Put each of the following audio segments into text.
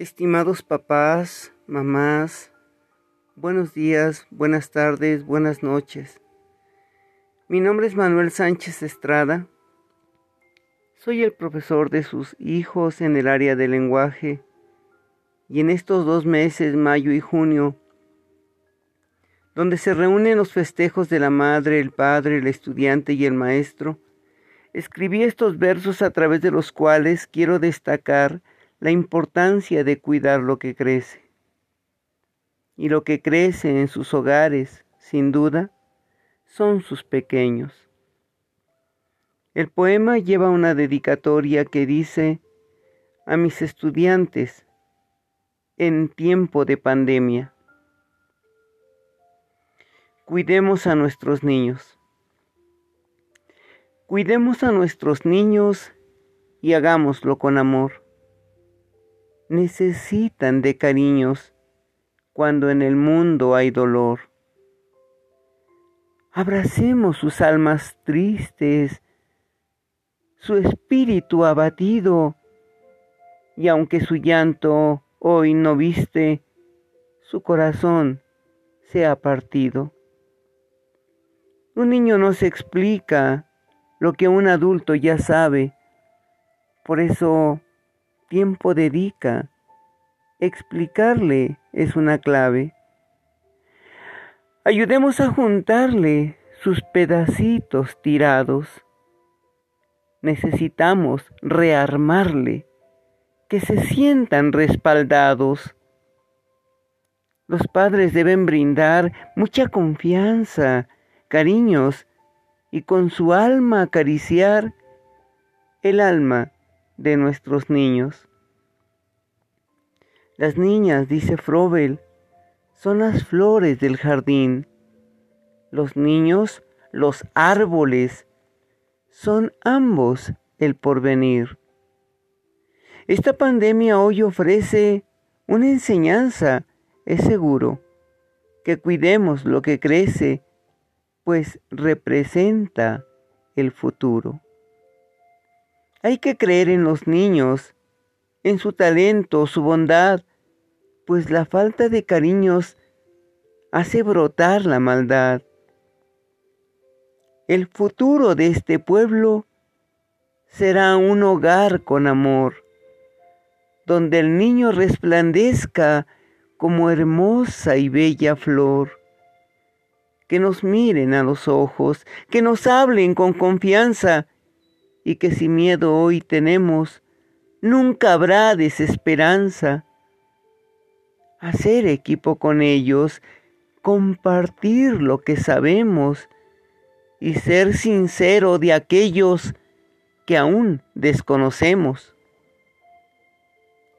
Estimados papás, mamás, buenos días, buenas tardes, buenas noches. Mi nombre es Manuel Sánchez Estrada. Soy el profesor de sus hijos en el área del lenguaje y en estos dos meses, mayo y junio, donde se reúnen los festejos de la madre, el padre, el estudiante y el maestro, escribí estos versos a través de los cuales quiero destacar la importancia de cuidar lo que crece. Y lo que crece en sus hogares, sin duda, son sus pequeños. El poema lleva una dedicatoria que dice a mis estudiantes en tiempo de pandemia. Cuidemos a nuestros niños. Cuidemos a nuestros niños y hagámoslo con amor necesitan de cariños cuando en el mundo hay dolor. Abracemos sus almas tristes, su espíritu abatido, y aunque su llanto hoy no viste, su corazón se ha partido. Un niño no se explica lo que un adulto ya sabe, por eso tiempo dedica. Explicarle es una clave. Ayudemos a juntarle sus pedacitos tirados. Necesitamos rearmarle, que se sientan respaldados. Los padres deben brindar mucha confianza, cariños y con su alma acariciar el alma de nuestros niños. Las niñas, dice Frobel, son las flores del jardín. Los niños, los árboles, son ambos el porvenir. Esta pandemia hoy ofrece una enseñanza, es seguro, que cuidemos lo que crece, pues representa el futuro. Hay que creer en los niños, en su talento, su bondad, pues la falta de cariños hace brotar la maldad. El futuro de este pueblo será un hogar con amor, donde el niño resplandezca como hermosa y bella flor. Que nos miren a los ojos, que nos hablen con confianza, y que si miedo hoy tenemos, nunca habrá desesperanza. Hacer equipo con ellos, compartir lo que sabemos y ser sincero de aquellos que aún desconocemos.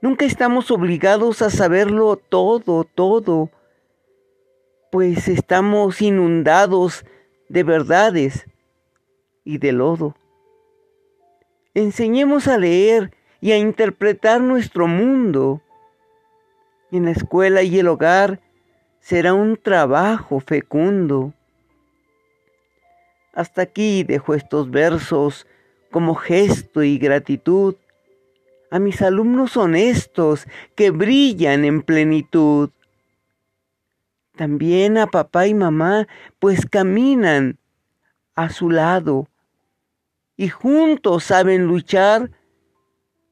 Nunca estamos obligados a saberlo todo, todo, pues estamos inundados de verdades y de lodo. Enseñemos a leer y a interpretar nuestro mundo. En la escuela y el hogar será un trabajo fecundo. Hasta aquí dejo estos versos como gesto y gratitud a mis alumnos honestos que brillan en plenitud. También a papá y mamá, pues caminan a su lado y juntos saben luchar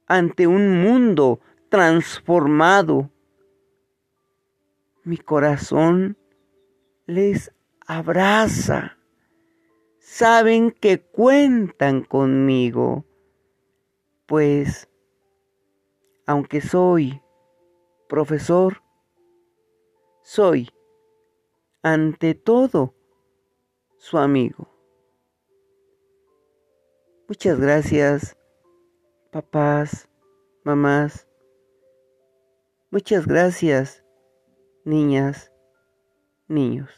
ante un mundo transformado. Mi corazón les abraza. Saben que cuentan conmigo, pues aunque soy profesor, soy ante todo su amigo. Muchas gracias, papás, mamás. Muchas gracias, niñas, niños.